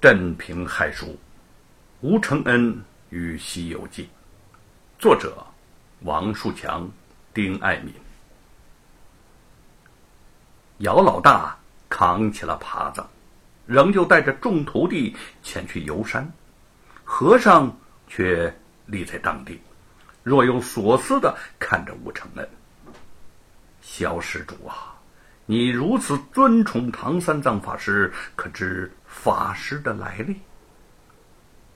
镇平海书》，吴承恩与《西游记》，作者王树强、丁爱民。姚老大扛起了耙子，仍旧带着众徒弟前去游山。和尚却立在当地，若有所思的看着吴承恩。小施主啊，你如此尊崇唐三藏法师，可知？法师的来历。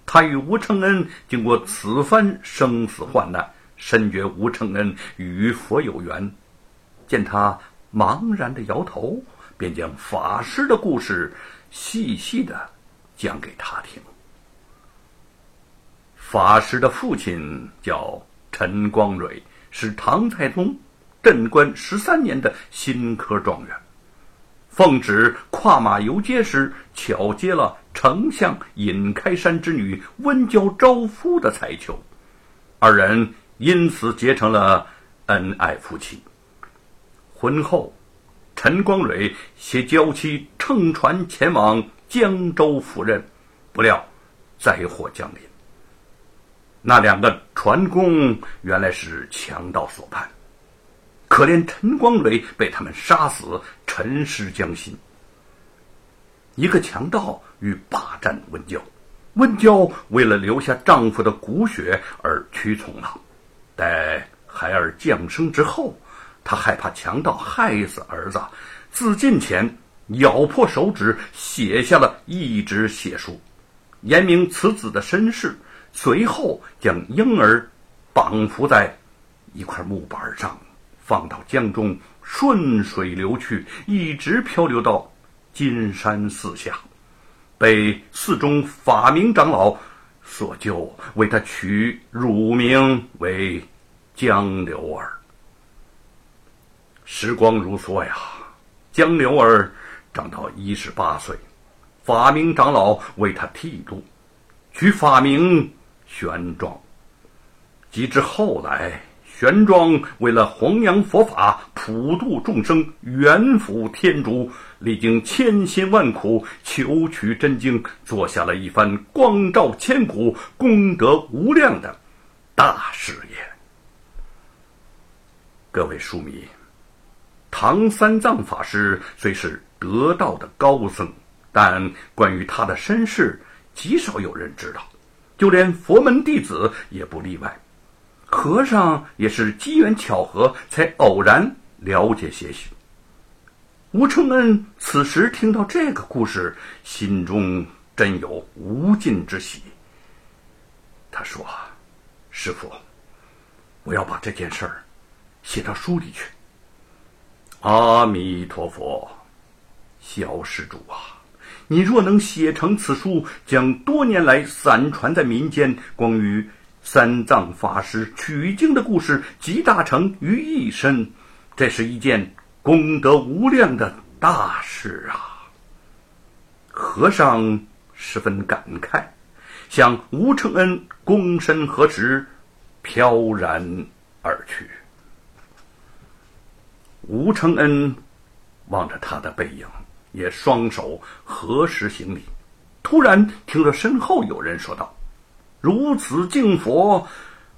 他与吴承恩经过此番生死患难，深觉吴承恩与佛有缘。见他茫然的摇头，便将法师的故事细细的讲给他听。法师的父亲叫陈光蕊，是唐太宗镇关十三年的新科状元。奉旨跨马游街时，巧接了丞相尹开山之女温娇招夫的彩球，二人因此结成了恩爱夫妻。婚后，陈光蕊携娇妻乘船前往江州赴任，不料灾祸降临。那两个船工原来是强盗所叛。可怜陈光蕊被他们杀死，沉尸江心。一个强盗欲霸占温娇，温娇为了留下丈夫的骨血而屈从了。待孩儿降生之后，她害怕强盗害死儿子，自尽前咬破手指，写下了一纸血书，言明此子的身世。随后将婴儿绑缚在一块木板上。放到江中，顺水流去，一直漂流到金山寺下，被寺中法明长老所救，为他取乳名为江流儿。时光如梭呀，江流儿长到一十八岁，法明长老为他剃度，取法名玄奘。及至后来。玄奘为了弘扬佛法、普度众生、圆福天竺，历经千辛万苦求取真经，做下了一番光照千古、功德无量的大事业。各位书迷，唐三藏法师虽是得道的高僧，但关于他的身世，极少有人知道，就连佛门弟子也不例外。和尚也是机缘巧合，才偶然了解些许。吴承恩此时听到这个故事，心中真有无尽之喜。他说：“师傅，我要把这件事儿写到书里去。”阿弥陀佛，小施主啊，你若能写成此书，将多年来散传在民间关于……三藏法师取经的故事集大成于一身，这是一件功德无量的大事啊！和尚十分感慨，向吴承恩躬身合十，飘然而去。吴承恩望着他的背影，也双手合十行礼。突然听到身后有人说道。如此敬佛，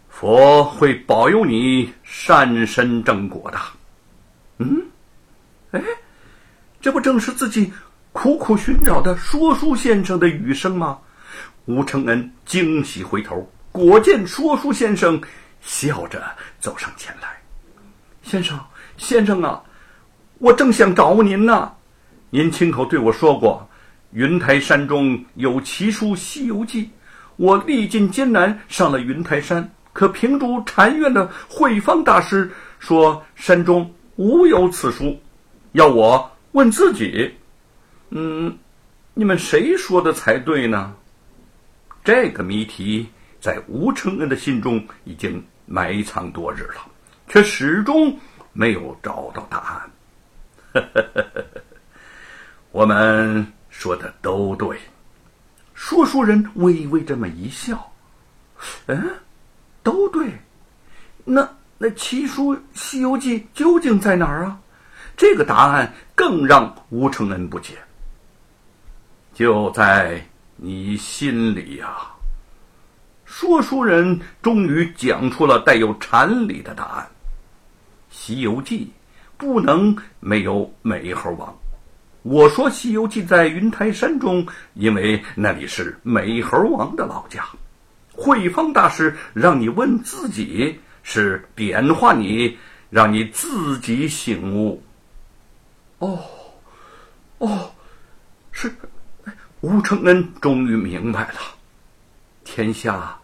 佛会保佑你善身正果的。嗯，哎，这不正是自己苦苦寻找的说书先生的语声吗？吴承恩惊喜回头，果见说书先生笑着走上前来。先生，先生啊，我正想找您呢。您亲口对我说过，云台山中有奇书《西游记》。我历尽艰难上了云台山，可平竹禅院的慧方大师说山中无有此书，要我问自己。嗯，你们谁说的才对呢？这个谜题在吴承恩的心中已经埋藏多日了，却始终没有找到答案。我们说的都对。说书人微微这么一笑，嗯，都对。那那奇书《西游记》究竟在哪儿啊？这个答案更让吴承恩不解。就在你心里呀。说书人终于讲出了带有禅理的答案：《西游记》不能没有美猴王。我说《西游记》在云台山中，因为那里是美猴王的老家。慧方大师让你问自己，是点化你，让你自己醒悟。哦，哦，是吴承恩终于明白了。天下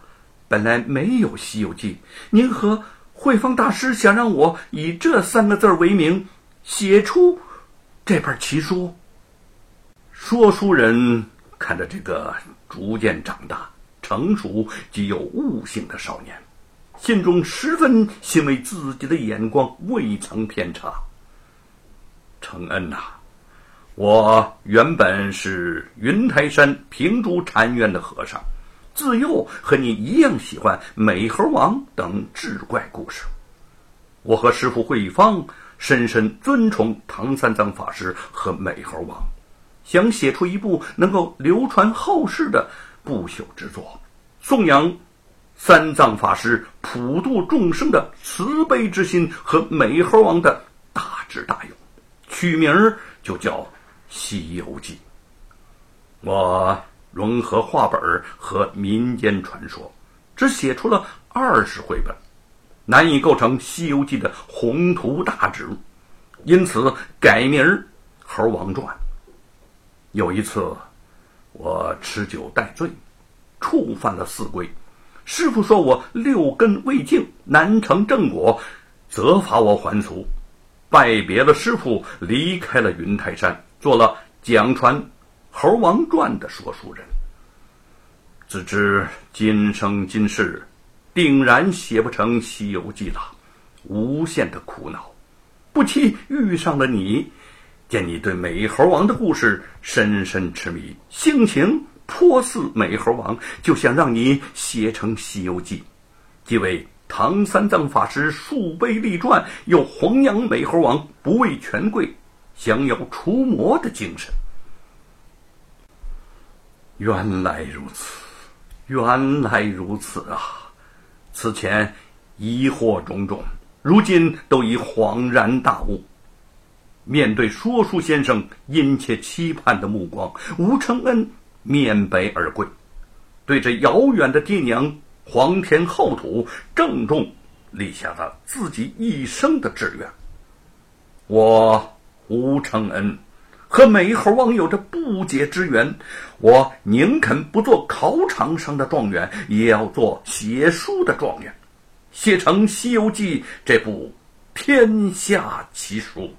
本来没有《西游记》，您和慧方大师想让我以这三个字为名写出这本奇书。说书人看着这个逐渐长大、成熟、极有悟性的少年，心中十分欣慰，自己的眼光未曾偏差。承恩呐，我原本是云台山平竹禅院的和尚。自幼和你一样喜欢美猴王等志怪故事。我和师傅慧方深深尊崇唐三藏法师和美猴王，想写出一部能够流传后世的不朽之作，颂扬三藏法师普度众生的慈悲之心和美猴王的大智大勇，取名就叫《西游记》。我。融合话本和民间传说，只写出了二十回本，难以构成《西游记》的宏图大志，因此改名《猴王传》。有一次，我吃酒带醉，触犯了四规，师傅说我六根未净，难成正果，责罚我还俗。拜别了师傅，离开了云台山，做了讲传。《猴王传》的说书人，自知今生今世，定然写不成《西游记》了，无限的苦恼。不期遇上了你，见你对美猴王的故事深深痴迷，性情颇似美猴王，就想让你写成《西游记》，即为唐三藏法师树碑立传，又弘扬美猴王不畏权贵、降妖除魔的精神。原来如此，原来如此啊！此前疑惑种种，如今都已恍然大悟。面对说书先生殷切期盼的目光，吴承恩面北而跪，对着遥远的爹娘皇天厚土，郑重立下了自己一生的志愿。我吴承恩。和美猴王有着不解之缘，我宁肯不做考场上的状元，也要做写书的状元，写成《西游记》这部天下奇书。